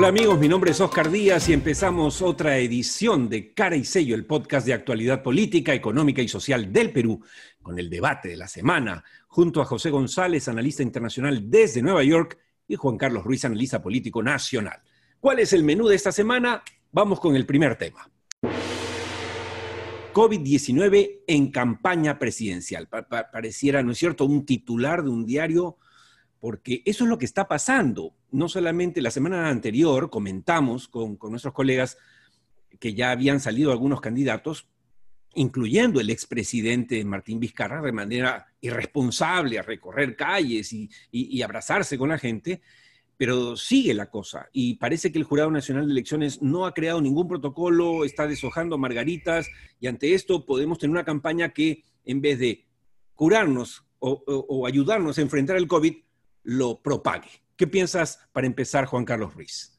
Hola amigos, mi nombre es Oscar Díaz y empezamos otra edición de Cara y Sello, el podcast de actualidad política, económica y social del Perú, con el debate de la semana, junto a José González, analista internacional desde Nueva York, y Juan Carlos Ruiz, analista político nacional. ¿Cuál es el menú de esta semana? Vamos con el primer tema. COVID-19 en campaña presidencial. pareciera, ¿no es cierto?, un titular de un diario, porque eso es lo que está pasando. No solamente la semana anterior comentamos con, nuestros colegas que ya habían salido algunos candidatos, incluyendo el expresidente Martín Vizcarra, de manera irresponsable a recorrer calles y abrazarse con la gente, pero sigue la cosa y parece que el Jurado Nacional de Elecciones no ha creado ningún protocolo, está deshojando margaritas y ante esto podemos tener una campaña que en vez de curarnos o, ayudarnos a enfrentar el COVID, lo propague. ¿Qué piensas para empezar, Juan Carlos Ruiz?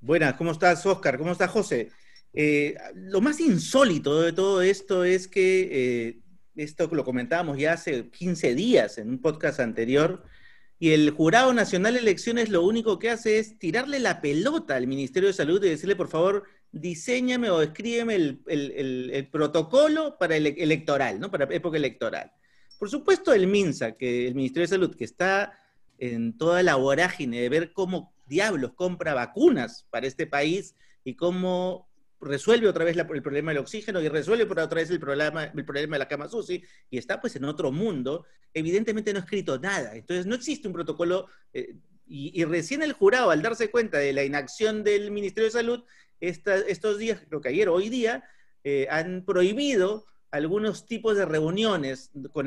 Buenas, ¿cómo estás, Oscar? ¿Cómo estás, José? Eh, lo más insólito de todo esto es que, eh, esto lo comentábamos ya hace 15 días en un podcast anterior, y el Jurado Nacional de Elecciones lo único que hace es tirarle la pelota al Ministerio de Salud y decirle, por favor, diseñame o escríbeme el, protocolo para el electoral, ¿no? Para época electoral. Por supuesto, el MINSA, que el Ministerio de Salud, que está en toda la vorágine de ver cómo diablos compra vacunas para este país y cómo resuelve otra vez el problema del oxígeno y resuelve por otra vez el problema, el problema de la cama SUSI y está pues en otro mundo, evidentemente no ha escrito nada. Entonces no existe un protocolo eh, y, recién el jurado al darse cuenta de la inacción del Ministerio de Salud, estos días, creo que ayer o hoy día, eh, han prohibido algunos tipos de reuniones con,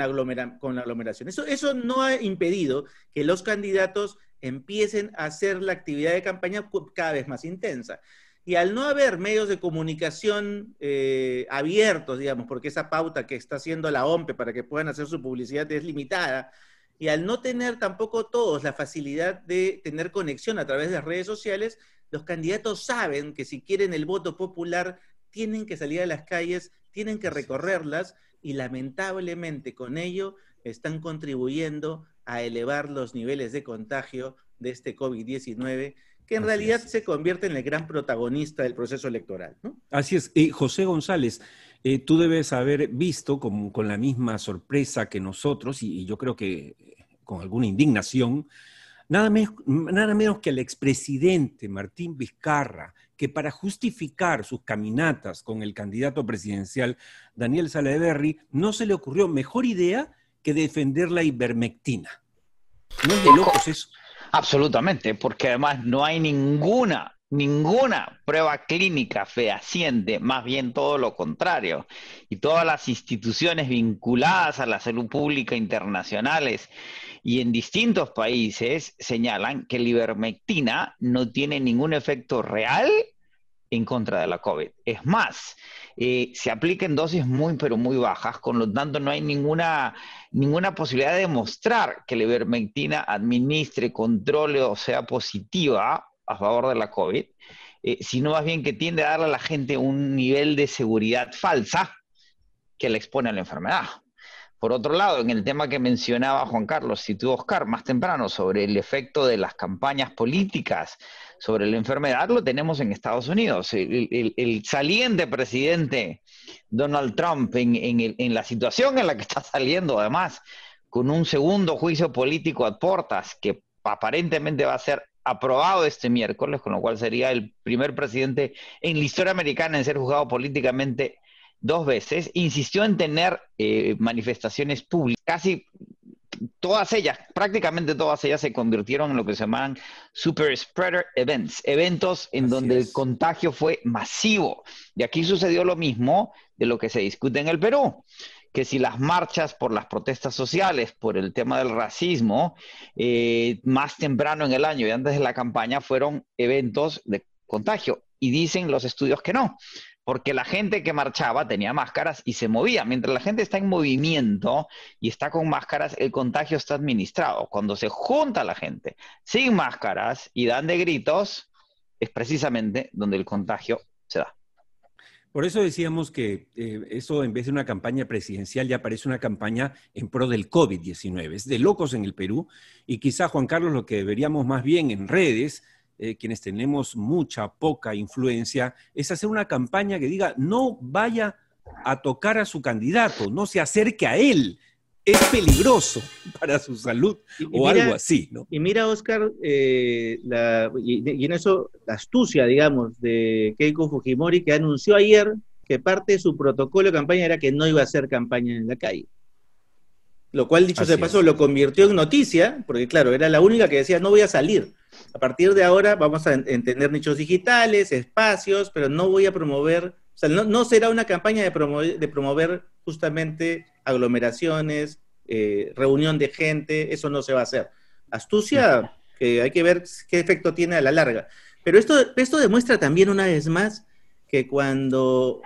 con aglomeración. Eso, eso no ha impedido que los candidatos empiecen a hacer la actividad de campaña cada vez más intensa. Y al no haber medios de comunicación eh, abiertos, digamos, porque esa pauta que está haciendo la OMPE para que puedan hacer su publicidad es limitada, y al no tener tampoco todos la facilidad de tener conexión a través de las redes sociales, los candidatos saben que si quieren el voto popular, tienen que salir a las calles, tienen que recorrerlas, y lamentablemente con ello están contribuyendo a elevar los niveles de contagio de este COVID-19 que en realidad se convierte en el gran protagonista del proceso electoral. Así es. Y José González, eh, tú debes haber visto con, con, la misma sorpresa que nosotros, y, yo creo que con alguna indignación, nada, nada menos que al expresidente Martín Vizcarra, que para justificar sus caminatas con el candidato presidencial Daniel Salaverry, no se le ocurrió mejor idea que defender la ivermectina. No es de locos eso. Absolutamente, porque además no hay ninguna, ninguna prueba clínica fehaciente, más bien todo lo contrario. Y todas las instituciones vinculadas a la salud pública internacionales y en distintos países señalan que la ivermectina no tiene ningún efecto real en contra de la COVID. Es más, eh, se aplica en dosis muy, pero muy bajas, con lo tanto no hay ninguna, ninguna posibilidad de demostrar que la ivermectina administre, controle o sea positiva a favor de la COVID, eh, sino más bien que tiende a darle a la gente un nivel de seguridad falsa que le expone a la enfermedad. Por otro lado, en el tema que mencionaba Juan Carlos y tú, Oscar, más temprano, sobre el efecto de las campañas políticas sobre la enfermedad, lo tenemos en Estados Unidos. El, saliente presidente Donald Trump, en, en, la situación en la que está saliendo, además, con un segundo juicio político a portas, que aparentemente va a ser aprobado este miércoles, con lo cual sería el primer presidente en la historia americana en ser juzgado políticamente dos veces, insistió en tener eh, manifestaciones públicas, casi todas ellas, prácticamente todas ellas se convirtieron en lo que se llaman super spreader events, eventos en donde el contagio fue masivo. Y aquí sucedió lo mismo de lo que se discute en el Perú, que si las marchas por las protestas sociales, por el tema del racismo, eh, más temprano en el año y antes de la campaña fueron eventos de contagio. Y dicen los estudios que no, porque la gente que marchaba tenía máscaras y se movía. Mientras la gente está en movimiento y está con máscaras, el contagio está administrado. Cuando se junta la gente sin máscaras y dan de gritos, es precisamente donde el contagio se da. Por eso decíamos que eh, eso en vez de una campaña presidencial ya parece una campaña en pro del COVID-19. Es de locos en el Perú y quizá, Juan Carlos, lo que deberíamos más bien en redes eh, quienes tenemos mucha, poca influencia, es hacer una campaña que diga, no vaya a tocar a su candidato, no se acerque a él, es peligroso para su salud o algo así, ¿no? Y mira, Oscar, eh, y, en eso la astucia, digamos, de Keiko Fujimori, que anunció ayer que parte de su protocolo de campaña era que no iba a hacer campaña en la calle. Lo cual, dicho de paso, lo convirtió en noticia, porque claro, era la única que decía, no voy a salir. A partir de ahora vamos a entender nichos digitales, espacios, pero no voy a promover, o sea, no, será una campaña de promover, de promover justamente aglomeraciones, eh, reunión de gente, eso no se va a hacer. Astucia, que hay que ver qué efecto tiene a la larga. Pero esto, esto demuestra también una vez más que cuando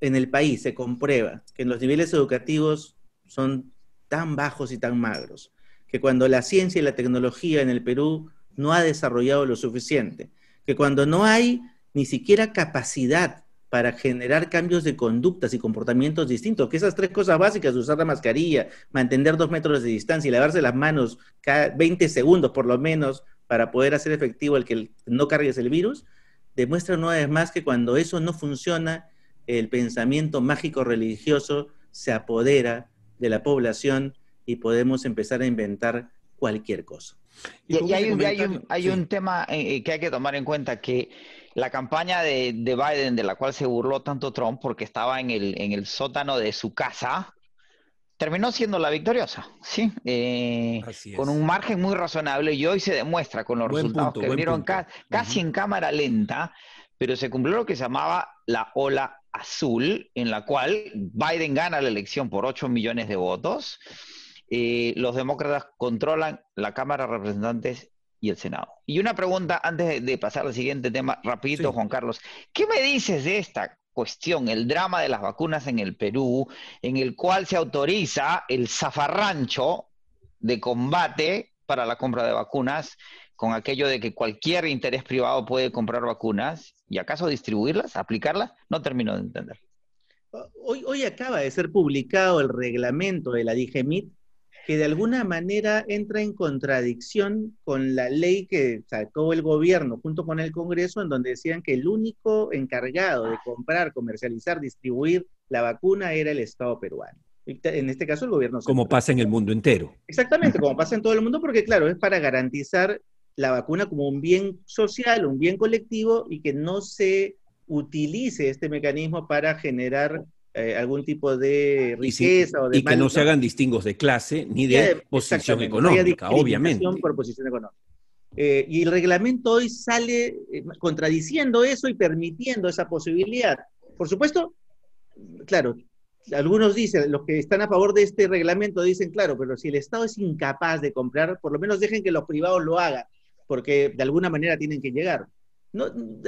en el país se comprueba que los niveles educativos son tan bajos y tan magros, que cuando la ciencia y la tecnología en el Perú no ha desarrollado lo suficiente, que cuando no hay ni siquiera capacidad para generar cambios de conductas y comportamientos distintos, que esas tres cosas básicas, usar la mascarilla, mantener dos metros de distancia y lavarse las manos cada 20 segundos por lo menos para poder hacer efectivo el que no cargues el virus, demuestra una vez más que cuando eso no funciona, el pensamiento mágico religioso se apodera de la población y podemos empezar a inventar cualquier cosa. Y, hay, un, tema eh, eh, que hay que tomar en cuenta, que la campaña de, Biden, de la cual se burló tanto Trump porque estaba en el, en el sótano de su casa, terminó siendo la victoriosa, ¿sí? Eh, con un margen muy razonable y hoy se demuestra con los resultados que vinieron casi en cámara lenta, pero se cumplió lo que se llamaba la ola azul, en la cual Biden gana la elección por 8 millones de votos. Eh, los demócratas controlan la Cámara de Representantes y el Senado. Y una pregunta antes de pasar al siguiente tema, rapidito, Juan Carlos. ¿Qué me dices de esta cuestión, el drama de las vacunas en el Perú, en el cual se autoriza el zafarrancho de combate para la compra de vacunas, con aquello de que cualquier interés privado puede comprar vacunas y acaso distribuirlas, aplicarlas? No termino de entender. Hoy, hoy acaba de ser publicado el reglamento de la DIGEMIT que de alguna manera entra en contradicción con la ley que sacó el gobierno junto con el Congreso, en donde decían que el único encargado de comprar, comercializar, distribuir la vacuna era el Estado peruano. En este caso, el gobierno. Como pasa en el mundo entero. Exactamente, como pasa en todo el mundo, porque claro, es para garantizar la vacuna como un bien social, un bien colectivo y que no se utilice este mecanismo para generar eh, algún tipo de riqueza o de... Y que no se hagan distingos de clase ni de posición económica, obviamente. Por posición económica. Eh, y el reglamento hoy sale eh, contradiciendo eso y permitiendo esa posibilidad. Por supuesto, claro, algunos dicen, los que están a favor de este reglamento dicen, claro, pero si el Estado es incapaz de comprar, por lo menos dejen que los privados lo hagan, porque de alguna manera tienen que llegar.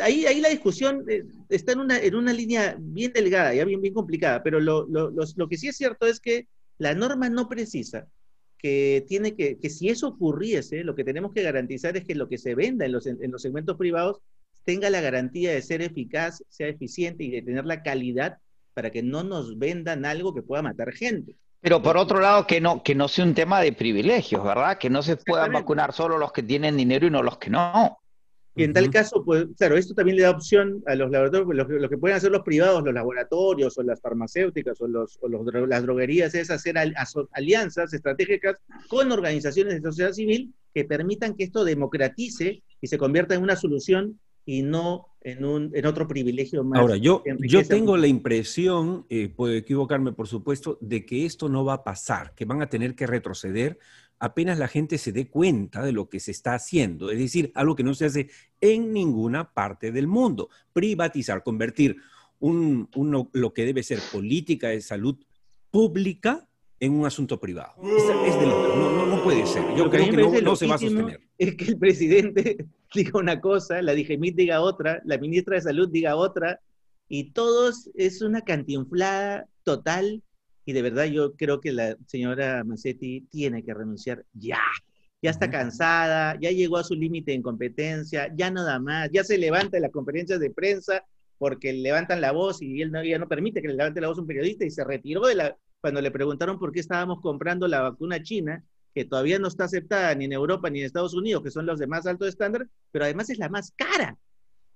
Ahí, ahí la discusión eh, está en una, en una línea bien delgada, ya bien, bien complicada, pero lo, lo, lo, que sí es cierto es que la norma no precisa que tiene que, que si eso ocurriese, lo que tenemos que garantizar es que lo que se venda en los, en los segmentos privados tenga la garantía de ser eficaz, sea eficiente y de tener la calidad para que no nos vendan algo que pueda matar gente. Pero por otro lado, que no, que no sea un tema de privilegios, ¿verdad? Que no se puedan vacunar solo los que tienen dinero y no los que no. Y en tal caso, pues, claro, esto también le da opción a los laboratorios, lo, que pueden hacer los privados, los laboratorios o las farmacéuticas o, los, o los, las droguerías es hacer alianzas estratégicas con organizaciones de sociedad civil que permitan que esto democratice y se convierta en una solución y no en, un, en otro privilegio más. Ahora, yo, yo tengo la impresión, eh, puedo equivocarme por supuesto, de que esto no va a pasar, que van a tener que retroceder apenas la gente se dé cuenta de lo que se está haciendo, es decir, algo que no se hace en ninguna parte del mundo, privatizar, convertir un, lo que debe ser política de salud pública en un asunto privado. Es, de no, no, puede ser. Yo creo que no, se va a sostener. Es que el presidente diga una cosa, la DGMIT diga otra, la ministra de Salud diga otra, y todos es una cantinflada total y de verdad yo creo que la señora Massetti tiene que renunciar ya. Ya está cansada, ya llegó a su límite en competencia, ya nada más, ya se levanta en las conferencias de prensa porque levantan la voz y él no, ya no permite que le levante la voz un periodista y se retiró de la, cuando le preguntaron por qué estábamos comprando la vacuna china, que todavía no está aceptada ni en Europa ni en Estados Unidos, que son los de más alto estándar, pero además es la más cara.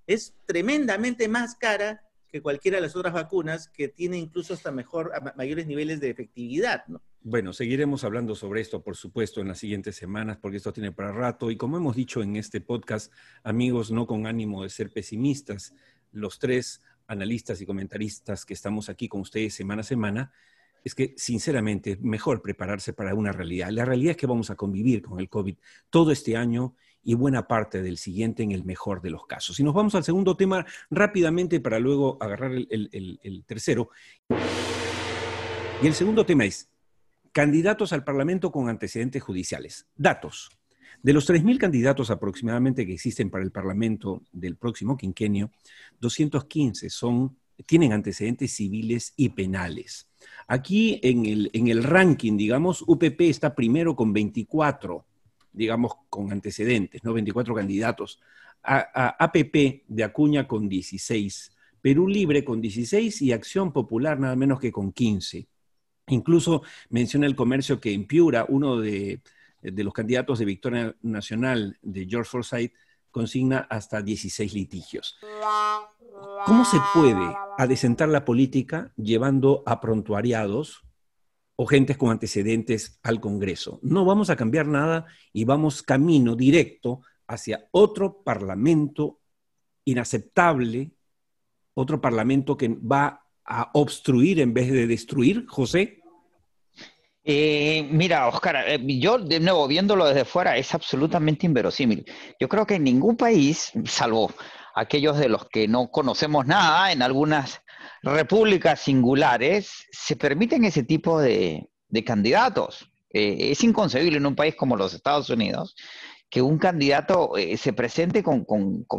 Es tremendamente más cara que cualquiera de las otras vacunas que tiene incluso hasta mejor, mayores niveles de efectividad, ¿no? Bueno, seguiremos hablando sobre esto, por supuesto, en las siguientes semanas, porque esto tiene para rato. Y como hemos dicho en este podcast, amigos, no con ánimo de ser pesimistas, los tres analistas y comentaristas que estamos aquí con ustedes semana a semana, es que sinceramente es mejor prepararse para una realidad. La realidad es que vamos a convivir con el COVID todo este año y buena parte del siguiente en el mejor de los casos. Y nos vamos al segundo tema rápidamente para luego agarrar el, tercero. Y el segundo tema es candidatos al Parlamento con antecedentes judiciales. Datos. De los 3.000 candidatos aproximadamente que existen para el Parlamento del próximo quinquenio, 215 son, tienen antecedentes civiles y penales. Aquí en el, en el ranking, digamos, UPP está primero con 24 digamos, con antecedentes, ¿no? 24 candidatos. A, APP de Acuña con 16, Perú Libre con 16 y Acción Popular nada menos que con 15. Incluso menciona el comercio que en Piura, uno de, los candidatos de Victoria Nacional de George Forsyth, consigna hasta 16 litigios. ¿Cómo se puede adecentar la política llevando a prontuariados o gentes con antecedentes al Congreso. No vamos a cambiar nada y vamos camino directo hacia otro parlamento inaceptable, otro parlamento que va a obstruir en vez de destruir, José. Eh, mira, Oscar, eh, yo de nuevo viéndolo desde fuera es absolutamente inverosímil. Yo creo que en ningún país, salvo aquellos de los que no conocemos nada, en algunas repúblicas singulares se permiten ese tipo de, candidatos. Eh, es inconcebible en un país como los Estados Unidos que un candidato eh, se presente con,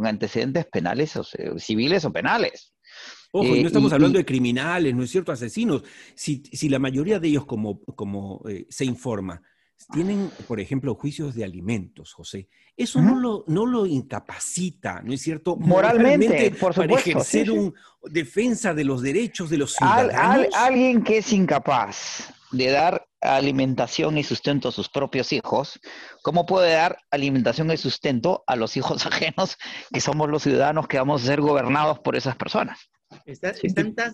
antecedentes penales o civiles o penales. Ojo, no eh, estamos hablando de criminales, ¿no es cierto? Asesinos. Si, la mayoría de ellos, como, como se informa, tienen, por ejemplo, juicios de alimentos, José. Eso no, lo, no lo incapacita, ¿no es cierto? Moralmente, por supuesto. Para ejercer una defensa de los derechos de los ciudadanos. alguien que es incapaz de dar alimentación y sustento a sus propios hijos, ¿cómo puede dar alimentación y sustento a los hijos ajenos, que somos los ciudadanos que vamos a ser gobernados por esas personas? Están tan,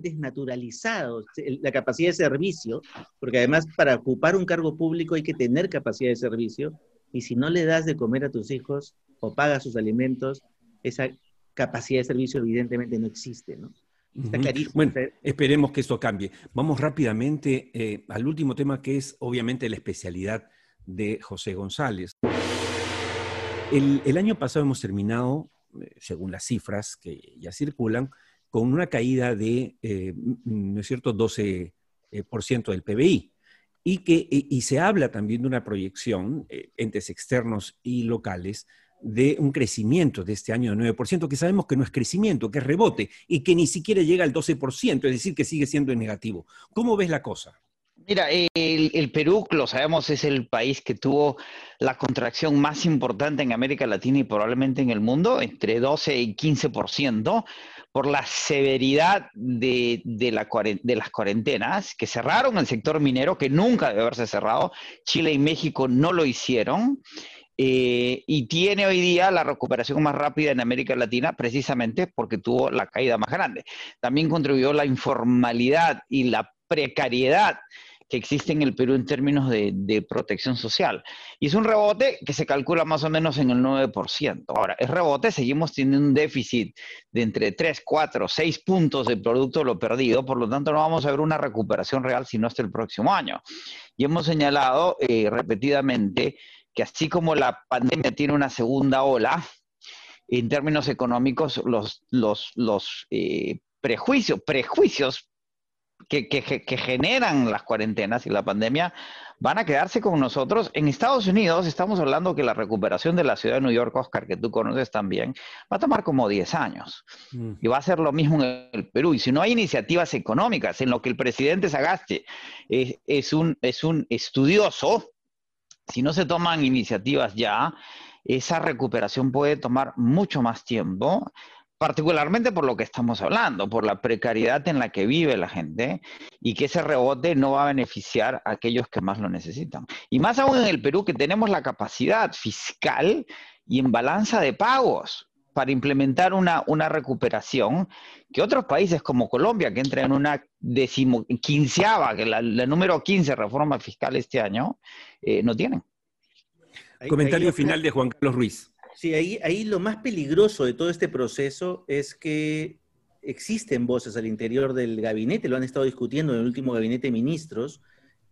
desnaturalizados la capacidad de servicio, porque además para ocupar un cargo público hay que tener capacidad de servicio, y si no le das de comer a tus hijos o pagas sus alimentos, esa capacidad de servicio evidentemente no existe, ¿no? Está clarísimo. Bueno, esperemos que esto cambie. Vamos rápidamente eh, al último tema que es obviamente la especialidad de José González. El, el año pasado hemos terminado, eh, según las cifras que ya circulan, con una caída de, eh, ¿no es cierto?, 12% eh, del PBI. Y, que, y se habla también de una proyección, eh, entes externos y locales, de un crecimiento de este año de 9%, que sabemos que no es crecimiento, que es rebote, y que ni siquiera llega al 12%, es decir, que sigue siendo negativo. ¿Cómo ves la cosa? Mira, el, Perú, lo sabemos, es el país que tuvo la contracción más importante en América Latina y probablemente en el mundo, entre 12 y 15%, por la severidad de, las cuarentenas que cerraron el sector minero, que nunca debe haberse cerrado. Chile y México no lo hicieron. Eh, y tiene hoy día la recuperación más rápida en América Latina precisamente porque tuvo la caída más grande. También contribuyó la informalidad y la precariedad que existe en el Perú en términos de, protección social. Y es un rebote que se calcula más o menos en el 9%. Ahora, es rebote, seguimos teniendo un déficit de entre 3, 4, 6 puntos del producto lo perdido, por lo tanto no vamos a ver una recuperación real sino hasta el próximo año. Y hemos señalado eh, repetidamente que así como la pandemia tiene una segunda ola, en términos económicos, los, los, los eh, prejuicios, prejuicios que, generan las cuarentenas y la pandemia van a quedarse con nosotros. En Estados Unidos estamos hablando que la recuperación de la ciudad de New York, Oscar, que tú conoces también, va a tomar como 10 años. Mm. Y va a ser lo mismo en el Perú. Y si no hay iniciativas económicas en lo que el presidente Sagaste es, un, es un estudioso, si no se toman iniciativas ya, esa recuperación puede tomar mucho más tiempo particularmente por lo que estamos hablando, por la precariedad en la que vive la gente y que ese rebote no va a beneficiar a aquellos que más lo necesitan. Y más aún en el Perú que tenemos la capacidad fiscal y en balanza de pagos para implementar una, una recuperación que otros países como Colombia, que entra en una decimoquinceava, que la, la número 15 reforma fiscal este año, eh, no tienen. Comentario final de Juan Carlos Ruiz. Sí, ahí, ahí lo más peligroso de todo este proceso es que existen voces al interior del gabinete, lo han estado discutiendo en el último gabinete de ministros,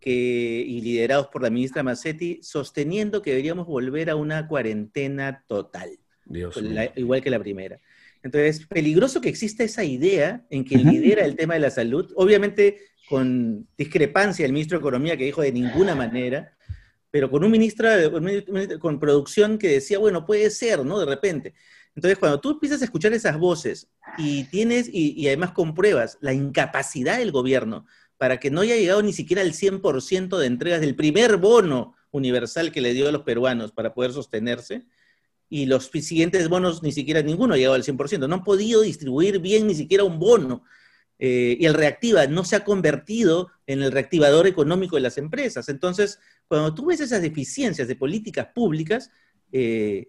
que, y liderados por la ministra Massetti, sosteniendo que deberíamos volver a una cuarentena total, igual que la primera. Entonces, peligroso que exista esa idea en que lidera el tema de la salud, obviamente con discrepancia el ministro de Economía que dijo de ninguna manera, pero con un ministro, con producción que decía, bueno, puede ser, ¿no? De repente. Entonces, cuando tú empiezas a escuchar esas voces y tienes, y, además compruebas la incapacidad del gobierno para que no haya llegado ni siquiera al 100% de entregas del primer bono universal que le dio a los peruanos para poder sostenerse, y los siguientes bonos ni siquiera ninguno ha llegado al 100%, no han podido distribuir bien ni siquiera un bono. Eh, y el reactiva no se ha convertido en el reactivador económico de las empresas. Entonces, cuando tú ves esas deficiencias de políticas públicas, eh,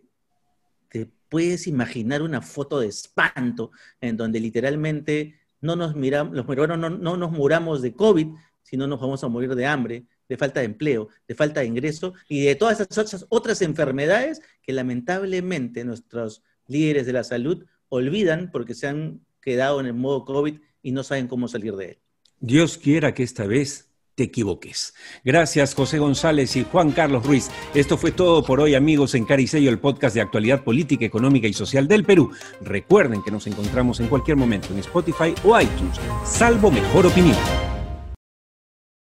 te puedes imaginar una foto de espanto en donde literalmente no nos miramos, los peruanos no, no, nos muramos de COVID, sino nos vamos a morir de hambre, de falta de empleo, de falta de ingreso y de todas esas otras enfermedades que lamentablemente nuestros líderes de la salud olvidan porque se han quedado en el modo COVID y no saben cómo salir de él. Dios quiera que esta vez te equivoques. Gracias José González y Juan Carlos Ruiz. Esto fue todo por hoy amigos en Caricello, el podcast de actualidad política, económica y social del Perú. Recuerden que nos encontramos en cualquier momento en Spotify o iTunes, salvo mejor opinión.